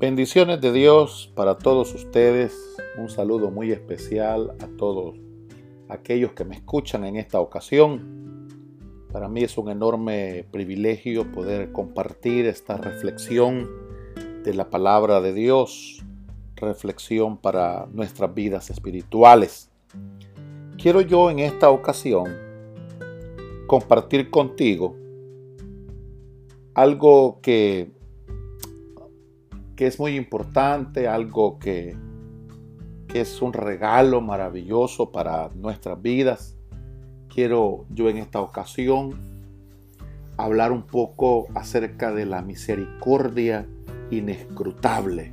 Bendiciones de Dios para todos ustedes. Un saludo muy especial a todos aquellos que me escuchan en esta ocasión. Para mí es un enorme privilegio poder compartir esta reflexión de la palabra de Dios, reflexión para nuestras vidas espirituales. Quiero yo en esta ocasión compartir contigo algo que que es muy importante, algo que, es un regalo maravilloso para nuestras vidas. Quiero yo en esta ocasión hablar un poco acerca de la misericordia inescrutable.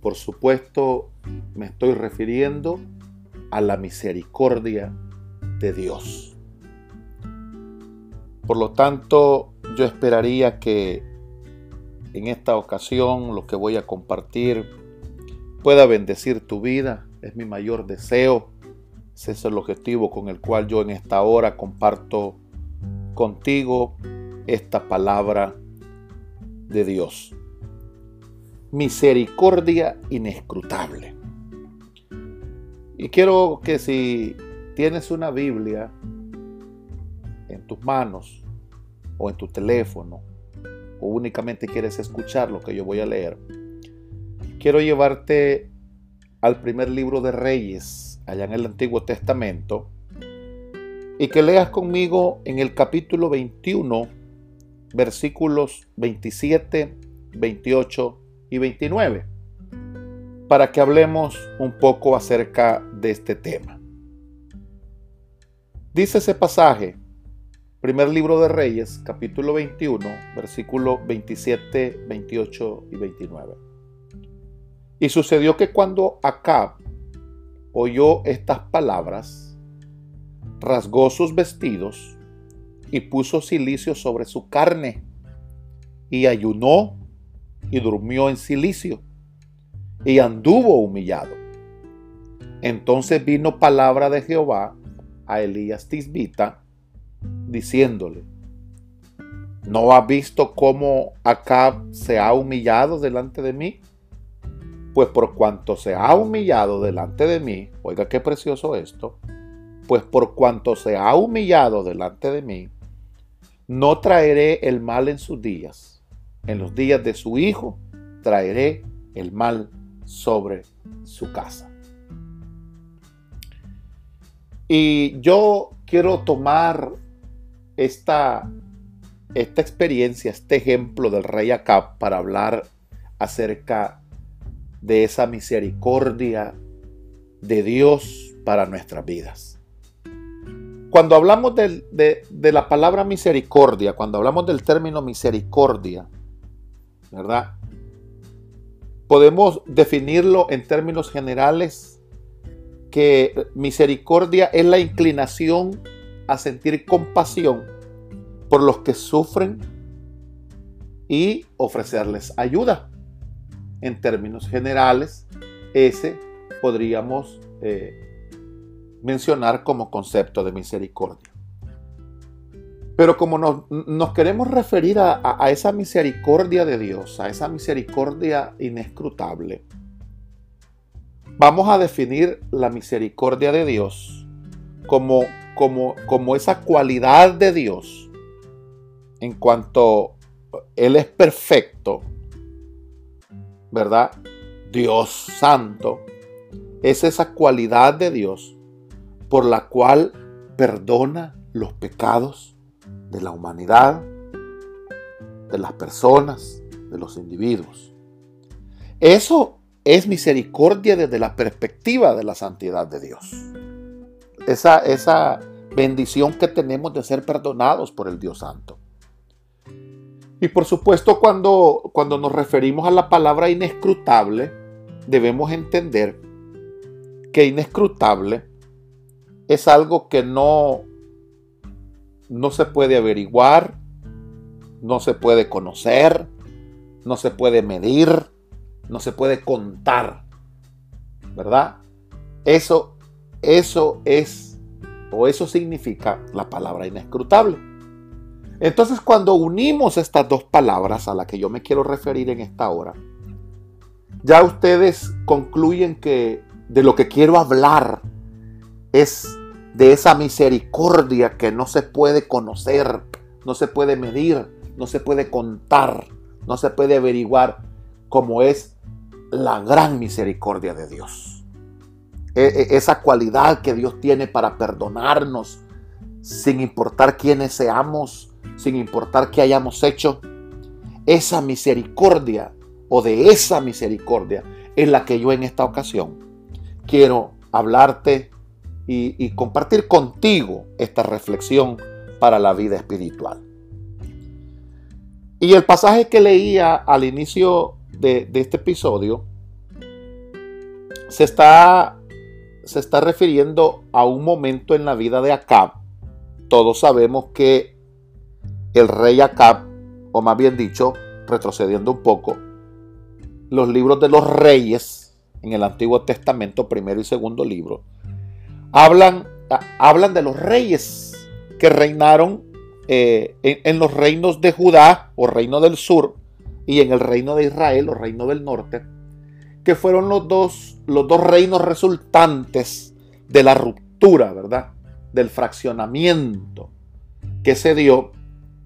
Por supuesto, me estoy refiriendo a la misericordia de Dios. Por lo tanto, yo esperaría que en esta ocasión lo que voy a compartir pueda bendecir tu vida. Es mi mayor deseo. Ese es el objetivo con el cual yo en esta hora comparto contigo esta palabra de Dios. Misericordia inescrutable. Y quiero que si tienes una Biblia en tus manos o en tu teléfono o únicamente quieres escuchar lo que yo voy a leer, quiero llevarte al primer libro de Reyes, allá en el Antiguo Testamento, y que leas conmigo en el capítulo 21, versículos 27, 28 y 29, para que hablemos un poco acerca de este tema. Dice ese pasaje, Primer libro de Reyes, capítulo 21, versículo 27, 28 y 29. Y sucedió que cuando Acab oyó estas palabras, rasgó sus vestidos y puso silicio sobre su carne, y ayunó y durmió en silicio, y anduvo humillado. Entonces vino palabra de Jehová a Elías Tisbita, diciéndole, ¿no has visto cómo Acab se ha humillado delante de mí? Pues por cuanto se ha humillado delante de mí, oiga qué precioso esto, pues por cuanto se ha humillado delante de mí, no traeré el mal en sus días. En los días de su hijo traeré el mal sobre su casa. Y yo quiero tomar esta, esta experiencia, este ejemplo del rey Acab para hablar acerca de esa misericordia de Dios para nuestras vidas. Cuando hablamos de, de, la palabra misericordia, cuando hablamos del término misericordia, ¿verdad? Podemos definirlo en términos generales que misericordia es la inclinación a sentir compasión por los que sufren y ofrecerles ayuda. En términos generales, ese podríamos eh, mencionar como concepto de misericordia. Pero como nos, queremos referir a, a, esa misericordia de Dios, a esa misericordia inescrutable, vamos a definir la misericordia de Dios como como, esa cualidad de Dios en cuanto Él es perfecto, ¿verdad? Dios santo, es esa cualidad de Dios por la cual perdona los pecados de la humanidad, de las personas, de los individuos. Eso es misericordia desde la perspectiva de la santidad de Dios esa, esa bendición que tenemos de ser perdonados por el Dios Santo. Y por supuesto cuando, cuando nos referimos a la palabra inescrutable, debemos entender que inescrutable es algo que no, no se puede averiguar, no se puede conocer, no se puede medir, no se puede contar, ¿verdad? Eso eso es, o eso significa la palabra inescrutable. Entonces cuando unimos estas dos palabras a las que yo me quiero referir en esta hora, ya ustedes concluyen que de lo que quiero hablar es de esa misericordia que no se puede conocer, no se puede medir, no se puede contar, no se puede averiguar cómo es la gran misericordia de Dios. E, e, esa cualidad que Dios tiene para perdonarnos sin importar quiénes seamos, sin importar qué hayamos hecho. Esa misericordia o de esa misericordia es la que yo en esta ocasión quiero hablarte y, compartir contigo esta reflexión para la vida espiritual. Y el pasaje que leía al inicio de, este episodio se está, se está refiriendo a un momento en la vida de Acab. Todos sabemos que el rey Acab, o más bien dicho, retrocediendo un poco, los libros de los reyes en el Antiguo Testamento, primero y segundo libro, hablan, hablan de los reyes que reinaron eh, en, los reinos de Judá o reino del sur y en el reino de Israel o reino del norte, que fueron los dos, los dos reinos resultantes de la ruptura, ¿verdad? Del fraccionamiento que se dio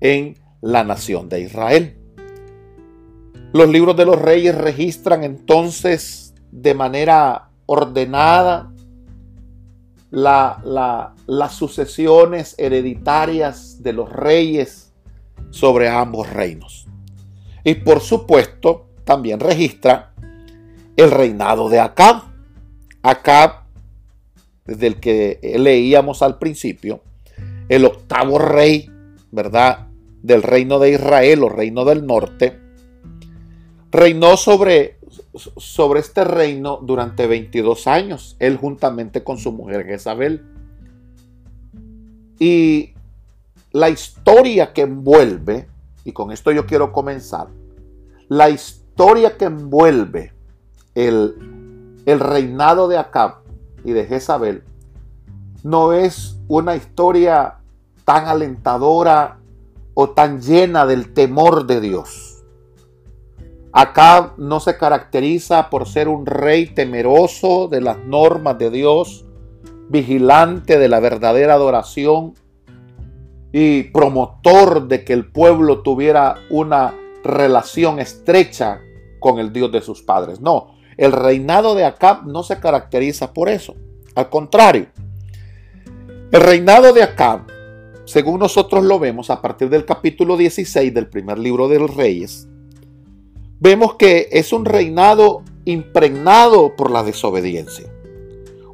en la nación de Israel. Los libros de los reyes registran entonces de manera ordenada las sucesiones hereditarias de los reyes sobre ambos reinos. Y por supuesto, también registra el reinado de Acab. Acab, desde el que leíamos al principio, el octavo rey, ¿verdad? Del reino de Israel o reino del norte, reinó sobre sobre este reino durante 22 años, él juntamente con su mujer Jezabel. Y la historia que envuelve, y con esto yo quiero comenzar, la historia que envuelve el, el reinado de Acab y de Jezabel no es una historia tan alentadora o tan llena del temor de Dios. Acab no se caracteriza por ser un rey temeroso de las normas de Dios, vigilante de la verdadera adoración y promotor de que el pueblo tuviera una relación estrecha con el Dios de sus padres. No, el reinado de Acab no se caracteriza por eso. Al contrario, el reinado de Acab, según nosotros lo vemos a partir del capítulo 16 del primer libro de los Reyes, vemos que es un reinado impregnado por la desobediencia.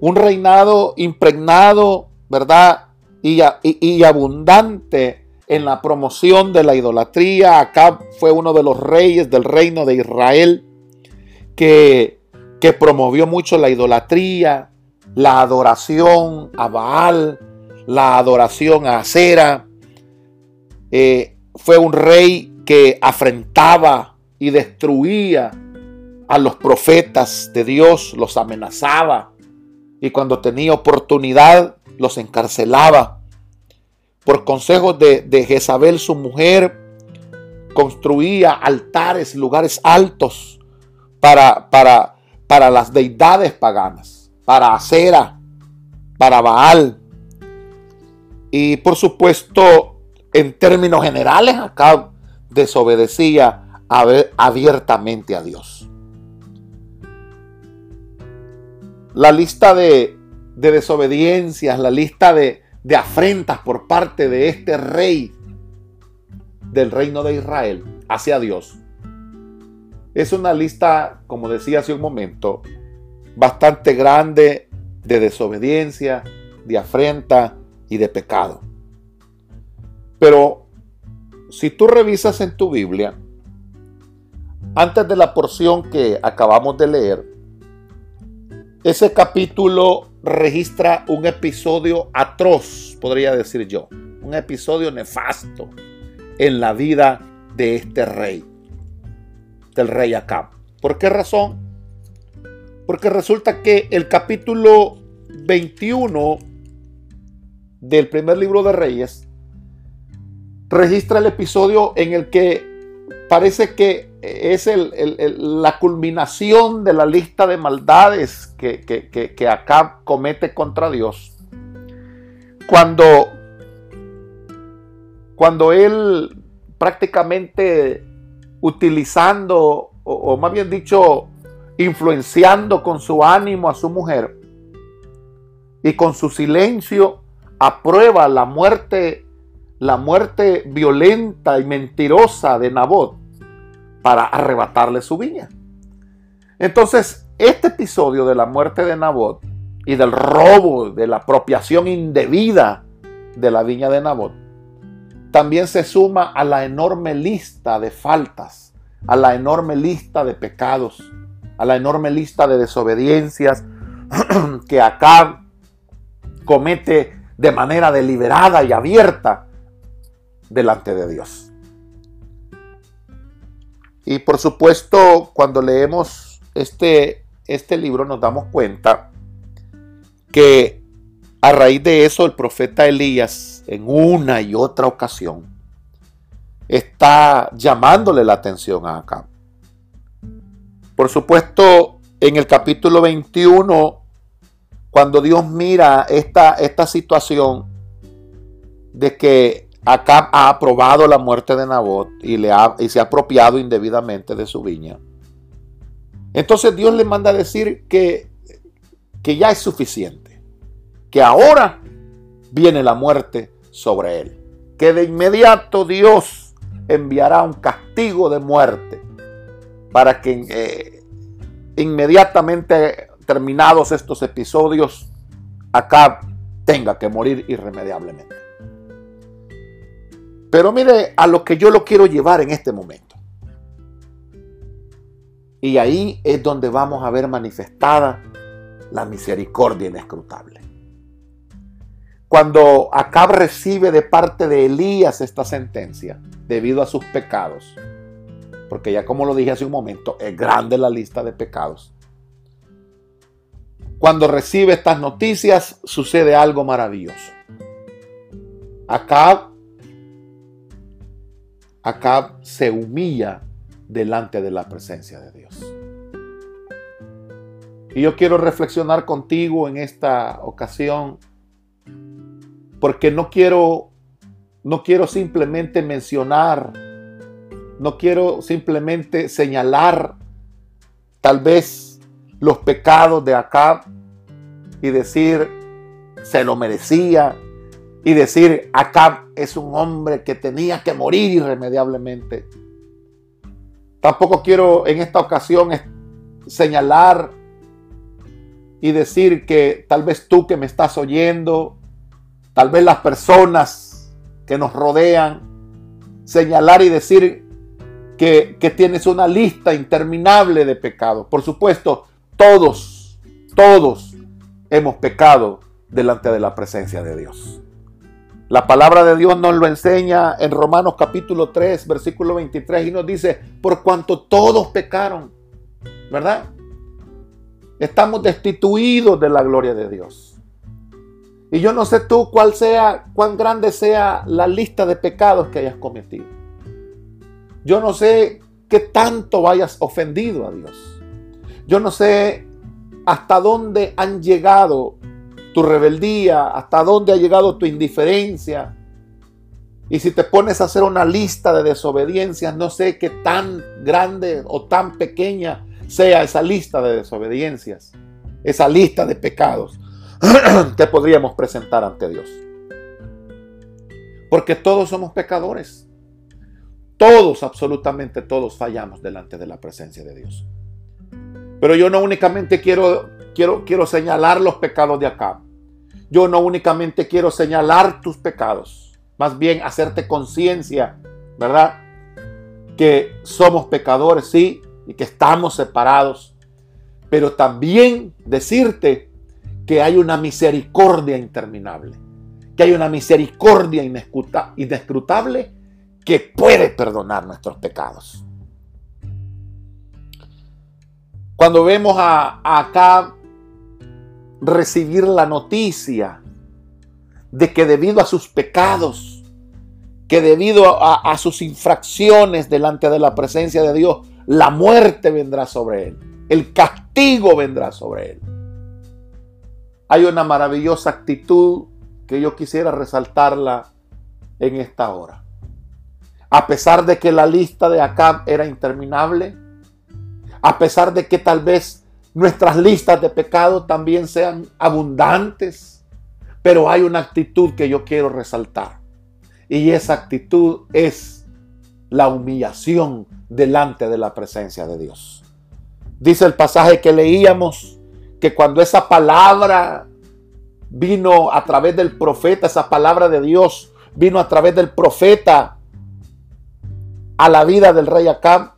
Un reinado impregnado, ¿verdad? Y, y, abundante en la promoción de la idolatría. Acá fue uno de los reyes del reino de Israel que, que promovió mucho la idolatría, la adoración a Baal, la adoración a Acera. Eh, fue un rey que afrentaba y destruía a los profetas de Dios, los amenazaba y cuando tenía oportunidad los encarcelaba. Por consejos de, Jezabel, su mujer, construía altares, lugares altos para, para, para las deidades paganas, para Acera, para Baal. Y por supuesto, en términos generales, acá desobedecía abiertamente a Dios. La lista de, desobediencias, la lista de, de afrentas por parte de este rey del reino de Israel hacia Dios, es una lista, como decía hace un momento, bastante grande de desobediencia, de afrenta y de pecado. Pero si tú revisas en tu Biblia, antes de la porción que acabamos de leer, ese capítulo registra un episodio atroz, podría decir yo, un episodio nefasto en la vida de este rey, del rey Acab. ¿Por qué razón? Porque resulta que el capítulo 21 del primer libro de Reyes registra el episodio en el que parece que es la culminación de la lista de maldades que, que, Acab comete contra Dios. Cuando, cuando él prácticamente utilizando, o más bien dicho, influenciando con su ánimo a su mujer y con su silencio aprueba la muerte, la muerte violenta y mentirosa de Nabot para arrebatarle su viña. Entonces, este episodio de la muerte de Nabot y del robo, de la apropiación indebida de la viña de Nabot, también se suma a la enorme lista de faltas, a la enorme lista de pecados a la enorme lista de desobediencias que Acab comete de manera deliberada y abierta delante de Dios. Y por supuesto, cuando leemos este, este libro nos damos cuenta que a raíz de eso el profeta Elías en una y otra ocasión está llamándole la atención a Acab. Por supuesto, en el capítulo 21, cuando Dios mira esta, esta situación de que Acab ha aprobado la muerte de Nabot y, se ha apropiado indebidamente de su viña, entonces Dios le manda a decir que, que ya es suficiente, que ahora viene la muerte sobre él, que de inmediato Dios enviará un castigo de muerte para que eh, inmediatamente terminados estos episodios, acá tenga que morir irremediablemente. Pero mire a lo que yo lo quiero llevar en este momento. Y ahí es donde vamos a ver manifestada la misericordia inescrutable. Cuando Acab recibe de parte de Elías esta sentencia, debido a sus pecados, porque ya como lo dije hace un momento, es grande la lista de pecados. Cuando recibe estas noticias sucede algo maravilloso. Acab, Acab se humilla delante de la presencia de Dios. Y yo quiero reflexionar contigo en esta ocasión porque no quiero no quiero simplemente mencionar no quiero simplemente señalar tal vez los pecados de Acab y decir se lo merecía y decir Acab es un hombre que tenía que morir irremediablemente. Tampoco quiero en esta ocasión señalar y decir que tal vez tú que me estás oyendo, tal vez las personas que nos rodean, señalar y decir que, tienes una lista interminable de pecados. Por supuesto, todos, todos hemos pecado delante de la presencia de Dios. La palabra de Dios nos lo enseña en Romanos capítulo 3, versículo 23 y nos dice, por cuanto todos pecaron, ¿verdad? Estamos destituidos de la gloria de Dios. Y yo no sé tú cuál sea, cuán grande sea la lista de pecados que hayas cometido. Yo no sé qué tanto vayas ofendido a Dios. Yo no sé hasta dónde han llegado tu rebeldía, hasta dónde ha llegado tu indiferencia. Y si te pones a hacer una lista de desobediencias, no sé qué tan grande o tan pequeña sea esa lista de desobediencias, esa lista de pecados que podríamos presentar ante Dios. Porque todos somos pecadores. Todos, absolutamente todos fallamos delante de la presencia de Dios. Pero yo no únicamente quiero, quiero, quiero señalar los pecados de acá. Yo no únicamente quiero señalar tus pecados. Más bien hacerte conciencia, ¿verdad? Que somos pecadores, sí, y que estamos separados. Pero también decirte que hay una misericordia interminable. Que hay una misericordia inescrutable que puede perdonar nuestros pecados. Cuando vemos a, acá recibir la noticia de que debido a sus pecados que debido a, sus infracciones delante de la presencia de Dios, la muerte vendrá sobre él, el castigo vendrá sobre él. Hay una maravillosa actitud que yo quisiera resaltarla en esta hora. A pesar de que la lista de Acab era interminable, a pesar de que tal vez nuestras listas de pecado también sean abundantes, pero hay una actitud que yo quiero resaltar. Y esa actitud es la humillación delante de la presencia de Dios. Dice el pasaje que leíamos que cuando esa palabra vino a través del profeta, esa palabra de Dios vino a través del profeta a la vida del rey Acab,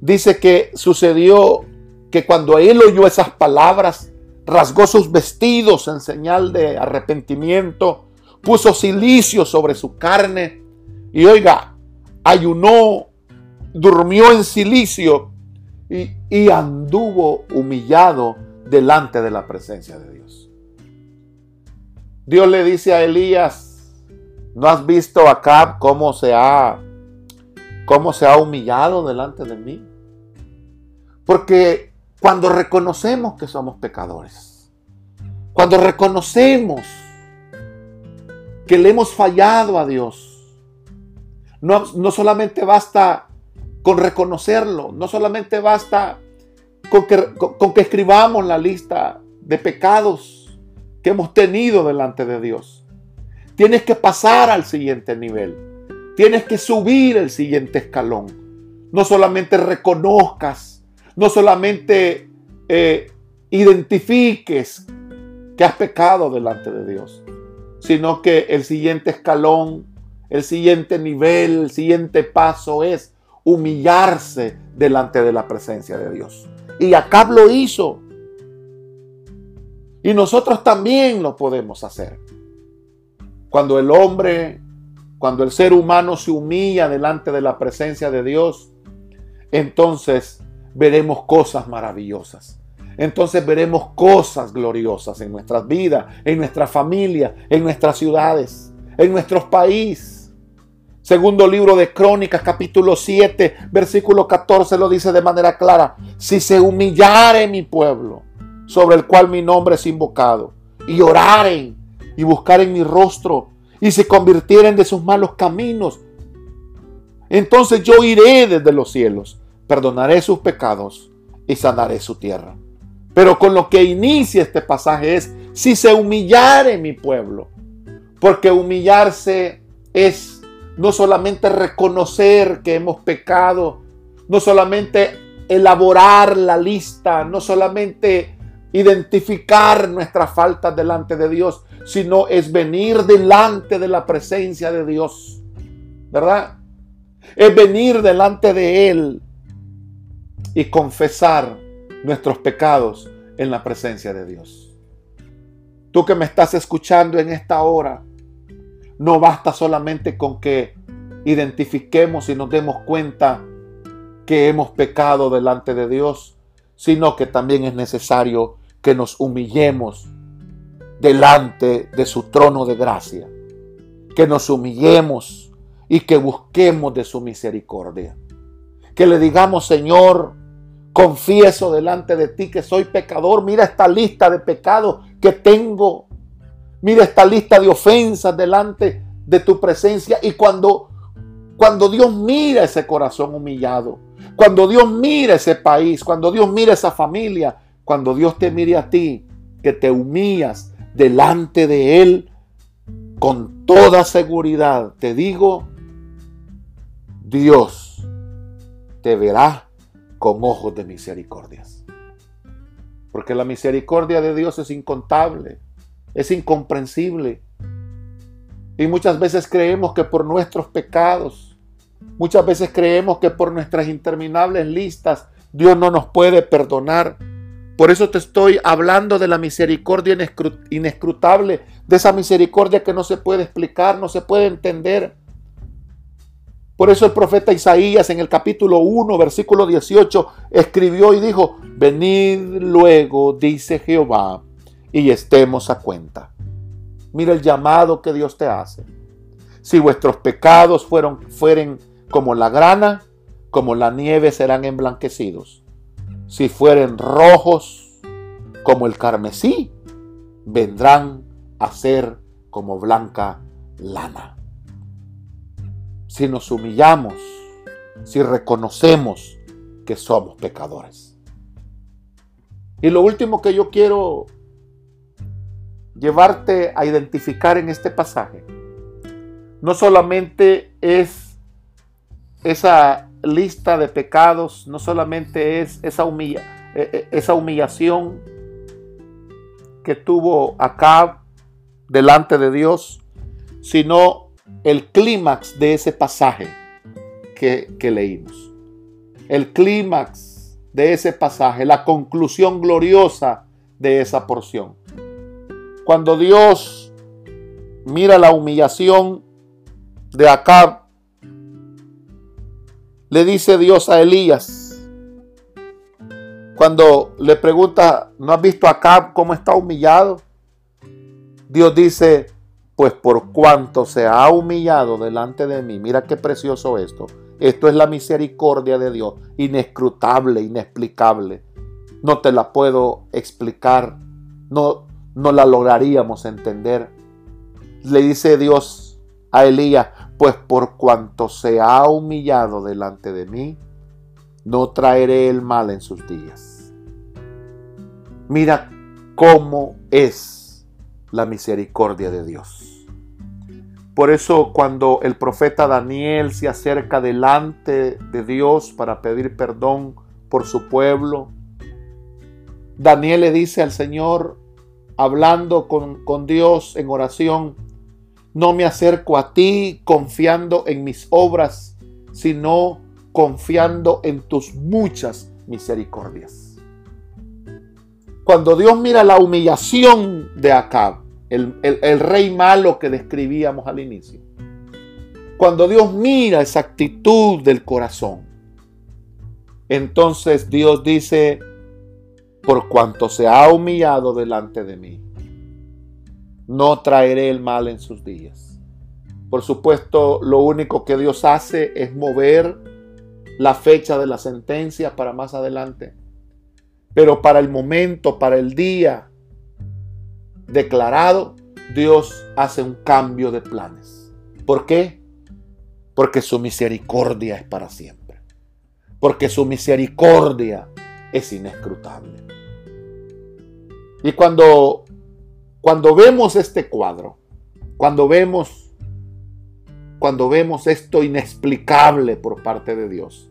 dice que sucedió que cuando él oyó esas palabras, rasgó sus vestidos en señal de arrepentimiento, puso silicio sobre su carne y oiga, ayunó, durmió en silicio y, y anduvo humillado delante de la presencia de Dios. Dios le dice a Elías, ¿no has visto acá cómo se ha cómo se ha humillado delante de mí? Porque cuando reconocemos que somos pecadores, cuando reconocemos que le hemos fallado a Dios, no, no solamente basta con reconocerlo, no solamente basta con que, escribamos la lista de pecados que hemos tenido delante de Dios. Tienes que pasar al siguiente nivel. Tienes que subir el siguiente escalón. No solamente reconozcas no solamente eh, identifiques que has pecado delante de Dios, sino que el siguiente escalón, el siguiente nivel, el siguiente paso es humillarse delante de la presencia de Dios. Y Acab lo hizo. Y nosotros también lo podemos hacer. Cuando el hombre, cuando el ser humano se humilla delante de la presencia de Dios, entonces veremos cosas maravillosas. Entonces veremos cosas gloriosas en nuestras vidas, en nuestra familia, en nuestras ciudades, en nuestros países. Segundo libro de Crónicas, capítulo 7, versículo 14 lo dice de manera clara. Si se humillare mi pueblo, sobre el cual mi nombre es invocado, y oraren y buscaren mi rostro, y se convirtieren de sus malos caminos, entonces yo iré desde los cielos perdonaré sus pecados y sanaré su tierra. Pero con lo que inicia este pasaje es, si se humillare mi pueblo, porque humillarse es no solamente reconocer que hemos pecado, no solamente elaborar la lista, no solamente identificar nuestras faltas delante de Dios, sino es venir delante de la presencia de Dios, ¿verdad? Es venir delante de Él y confesar nuestros pecados en la presencia de Dios. Tú que me estás escuchando en esta hora, no basta solamente con que identifiquemos y nos demos cuenta que hemos pecado delante de Dios, sino que también es necesario que nos humillemos delante de su trono de gracia, que nos humillemos y que busquemos de su misericordia. Que le digamos, Señor, confieso delante de ti que soy pecador. Mira esta lista de pecados que tengo. Mira esta lista de ofensas delante de tu presencia. Y cuando, cuando Dios mira ese corazón humillado, cuando Dios mira ese país, cuando Dios mira esa familia, cuando Dios te mire a ti, que te humillas delante de Él, con toda seguridad, te digo, Dios te verá con ojos de misericordias. Porque la misericordia de Dios es incontable, es incomprensible. Y muchas veces creemos que por nuestros pecados, muchas veces creemos que por nuestras interminables listas, Dios no nos puede perdonar. Por eso te estoy hablando de la misericordia inescrutable, de esa misericordia que no se puede explicar, no se puede entender. Por eso el profeta Isaías en el capítulo 1, versículo 18, escribió y dijo, venid luego, dice Jehová, y estemos a cuenta. Mira el llamado que Dios te hace. Si vuestros pecados fueron, fueren como la grana, como la nieve serán emblanquecidos. Si fueren rojos como el carmesí, vendrán a ser como blanca lana. Si nos humillamos, si reconocemos que somos pecadores. Y lo último que yo quiero llevarte a identificar en este pasaje, no solamente es esa lista de pecados, no solamente es esa, humilla, e, e, esa humillación que tuvo Acab delante de Dios, sino el clímax de ese pasaje que, que leímos. El clímax de ese pasaje, la conclusión gloriosa de esa porción. Cuando Dios mira la humillación de Acab, le dice Dios a Elías, cuando le pregunta, ¿no has visto a Acab cómo está humillado? Dios dice, pues por cuanto se ha humillado delante de mí, mira qué precioso esto. Esto es la misericordia de Dios, inescrutable, inexplicable. No te la puedo explicar, no, no la lograríamos entender. Le dice Dios a Elías, pues por cuanto se ha humillado delante de mí, no traeré el mal en sus días. Mira cómo es la misericordia de Dios. Por eso cuando el profeta Daniel se acerca delante de Dios para pedir perdón por su pueblo, Daniel le dice al Señor, hablando con, con Dios en oración, no me acerco a ti confiando en mis obras, sino confiando en tus muchas misericordias. Cuando Dios mira la humillación de Acab, el, el rey malo que describíamos al inicio, cuando Dios mira esa actitud del corazón, entonces Dios dice, por cuanto se ha humillado delante de mí, no traeré el mal en sus días. Por supuesto, lo único que Dios hace es mover la fecha de la sentencia para más adelante. Pero para el momento, para el día declarado, Dios hace un cambio de planes. ¿Por qué? Porque su misericordia es para siempre. Porque su misericordia es inescrutable. Y cuando, cuando vemos este cuadro, cuando vemos cuando vemos esto inexplicable por parte de Dios,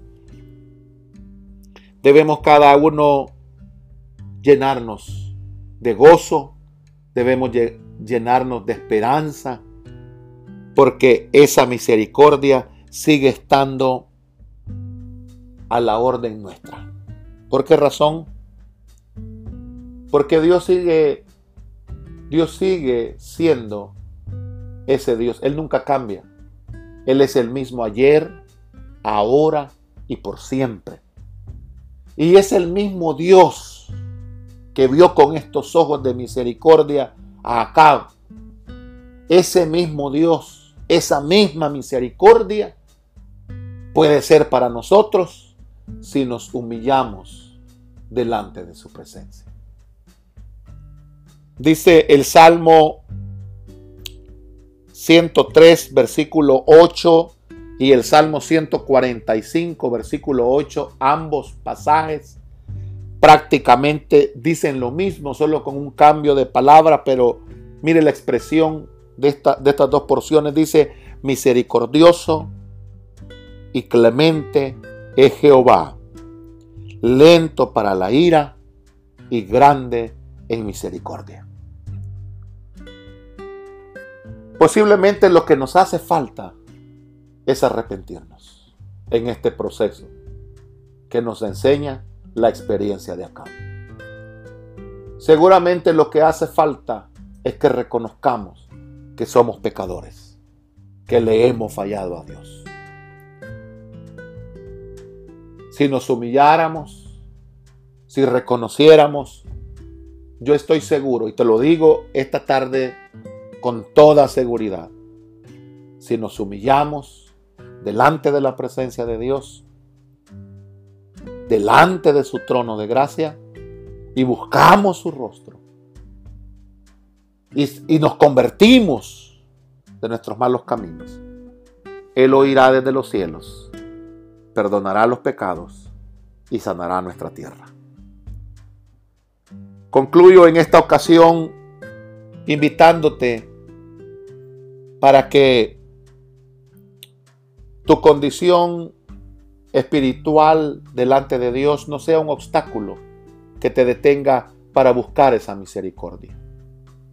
debemos cada uno llenarnos de gozo, debemos llenarnos de esperanza, porque esa misericordia sigue estando a la orden nuestra. ¿Por qué razón? Porque Dios sigue, Dios sigue siendo ese Dios. Él nunca cambia. Él es el mismo ayer, ahora y por siempre. Y es el mismo Dios que vio con estos ojos de misericordia a Acab. Ese mismo Dios, esa misma misericordia puede ser para nosotros si nos humillamos delante de su presencia. Dice el Salmo 103, versículo 8 y el Salmo 145, versículo 8, ambos pasajes prácticamente dicen lo mismo, solo con un cambio de palabra, pero mire la expresión de, de estas dos porciones, dice misericordioso y clemente es Jehová, lento para la ira y grande en misericordia. Posiblemente lo que nos hace falta es arrepentirnos en este proceso que nos enseña la experiencia de acá. Seguramente lo que hace falta es que reconozcamos que somos pecadores, que le hemos fallado a Dios. Si nos humilláramos, si reconociéramos, yo estoy seguro, y te lo digo esta tarde con toda seguridad, si nos humillamos delante de la presencia de Dios, delante de su trono de gracia y buscamos su rostro y, nos convertimos de nuestros malos caminos. Él oirá desde los cielos, perdonará los pecados y sanará nuestra tierra. Concluyo en esta ocasión invitándote para que tu condición espiritual delante de Dios no sea un obstáculo que te detenga para buscar esa misericordia.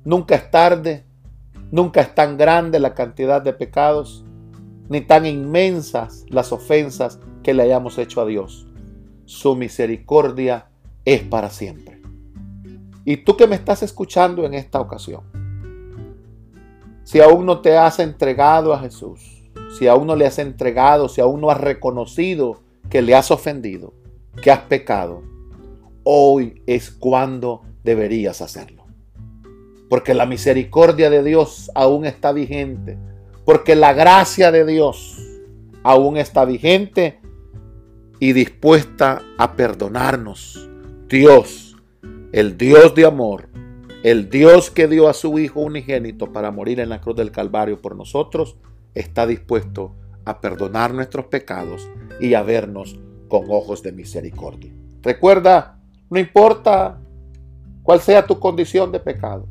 Nunca es tarde, nunca es tan grande la cantidad de pecados, ni tan inmensas las ofensas que le hayamos hecho a Dios. Su misericordia es para siempre. Y tú que me estás escuchando en esta ocasión, si aún no te has entregado a Jesús, si aún no le has entregado, si aún no has reconocido que le has ofendido, que has pecado, hoy es cuando deberías hacerlo. Porque la misericordia de Dios aún está vigente. Porque la gracia de Dios aún está vigente y dispuesta a perdonarnos. Dios, el Dios de amor, el Dios que dio a su Hijo unigénito para morir en la cruz del Calvario por nosotros, está dispuesto a perdonar nuestros pecados y a vernos con ojos de misericordia. Recuerda, no importa cuál sea tu condición de pecado,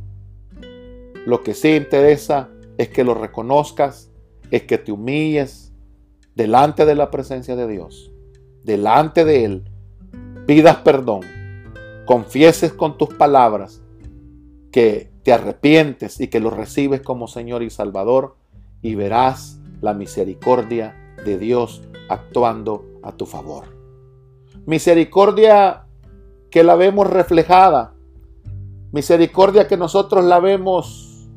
lo que sí interesa es que lo reconozcas, es que te humilles delante de la presencia de Dios, delante de Él, pidas perdón, confieses con tus palabras que te arrepientes y que lo recibes como Señor y Salvador y verás la misericordia de Dios actuando a tu favor. Misericordia que la vemos reflejada, misericordia que nosotros la vemos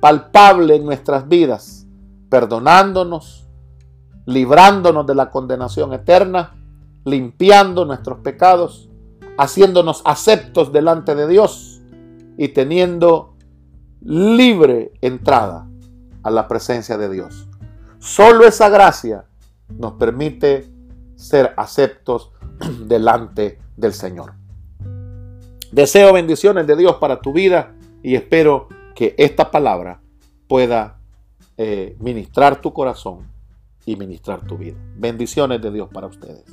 palpable en nuestras vidas, perdonándonos, librándonos de la condenación eterna, limpiando nuestros pecados, haciéndonos aceptos delante de Dios y teniendo libre entrada a la presencia de Dios. Solo esa gracia nos permite ser aceptos delante del Señor. Deseo bendiciones de Dios para tu vida y espero que esta palabra pueda eh, ministrar tu corazón y ministrar tu vida. Bendiciones de Dios para ustedes.